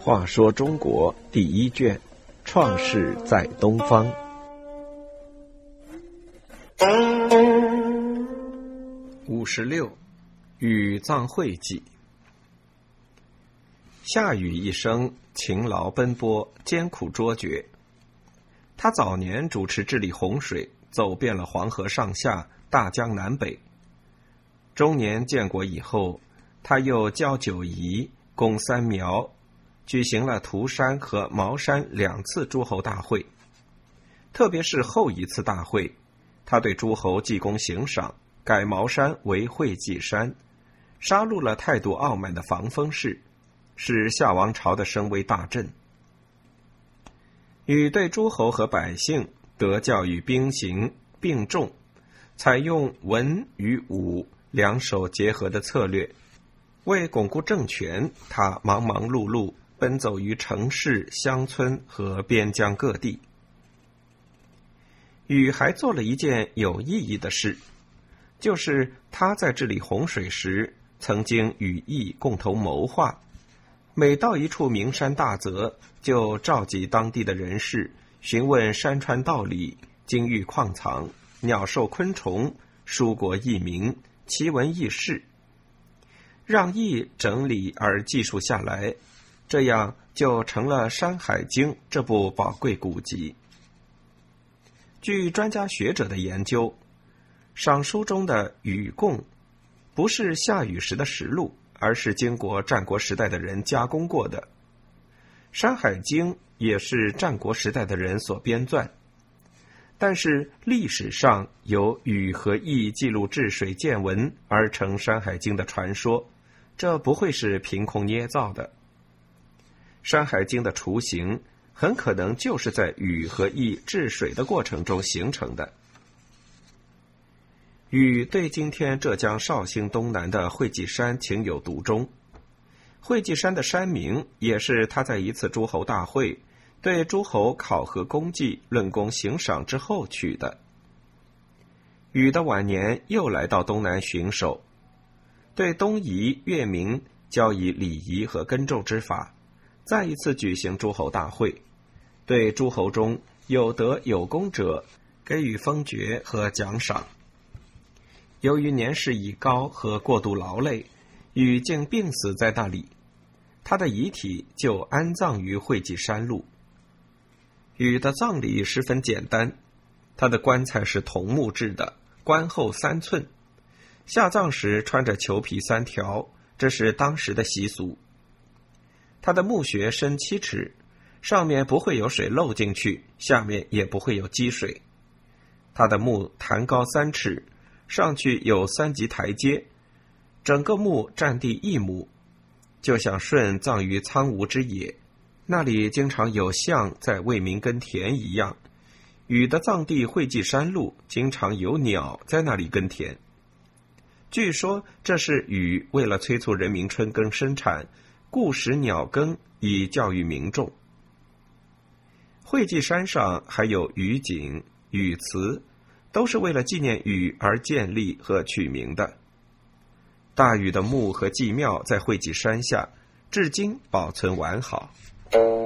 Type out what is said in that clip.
话说中国第一卷，创世在东方。五十六，禹葬会稽。夏禹一生勤劳奔波，艰苦卓绝。他早年主持治理洪水，走遍了黄河上下、大江南北。中年建国以后，他又教九夷，攻三苗。举行了涂山和茅山两次诸侯大会，特别是后一次大会，他对诸侯记功行赏，改茅山为会稽山，杀戮了态度傲慢的防风氏，使夏王朝的声威大振。禹对诸侯和百姓得教育兵行并重，采用文与武两手结合的策略，为巩固政权，他忙忙碌碌。奔走于城市、乡村和边疆各地。禹还做了一件有意义的事，就是他在治理洪水时，曾经与羿共同谋划。每到一处名山大泽，就召集当地的人士，询问山川道理、金玉矿藏、鸟兽昆虫、书国异名、奇闻异事，让羿整理而记述下来。这样就成了《山海经》这部宝贵古籍。据专家学者的研究，赏书中的禹贡不是夏禹时的实录，而是经过战国时代的人加工过的。《山海经》也是战国时代的人所编撰，但是历史上有禹和羿记录治水见闻而成《山海经》的传说，这不会是凭空捏造的。《山海经》的雏形很可能就是在禹和羿治水的过程中形成的。禹对今天浙江绍兴东南的会稽山情有独钟，会稽山的山名也是他在一次诸侯大会对诸侯考核功绩、论功行赏之后取的。禹的晚年又来到东南巡守，对东夷、越民教以礼仪和耕种之法。再一次举行诸侯大会，对诸侯中有德有功者给予封爵和奖赏。由于年事已高和过度劳累，禹竟病死在那里，他的遗体就安葬于会稽山路。禹的葬礼十分简单，他的棺材是桐木制的，棺厚三寸，下葬时穿着裘皮三条，这是当时的习俗。他的墓穴深七尺，上面不会有水漏进去，下面也不会有积水。他的墓坛高三尺，上去有三级台阶，整个墓占地一亩，就像舜葬于苍梧之野，那里经常有象在为民耕田一样。禹的葬地会稽山路，经常有鸟在那里耕田。据说这是禹为了催促人民春耕生产。故使鸟耕以教育民众。会稽山上还有禹井、禹祠，都是为了纪念禹而建立和取名的。大禹的墓和祭庙在会稽山下，至今保存完好。thank you.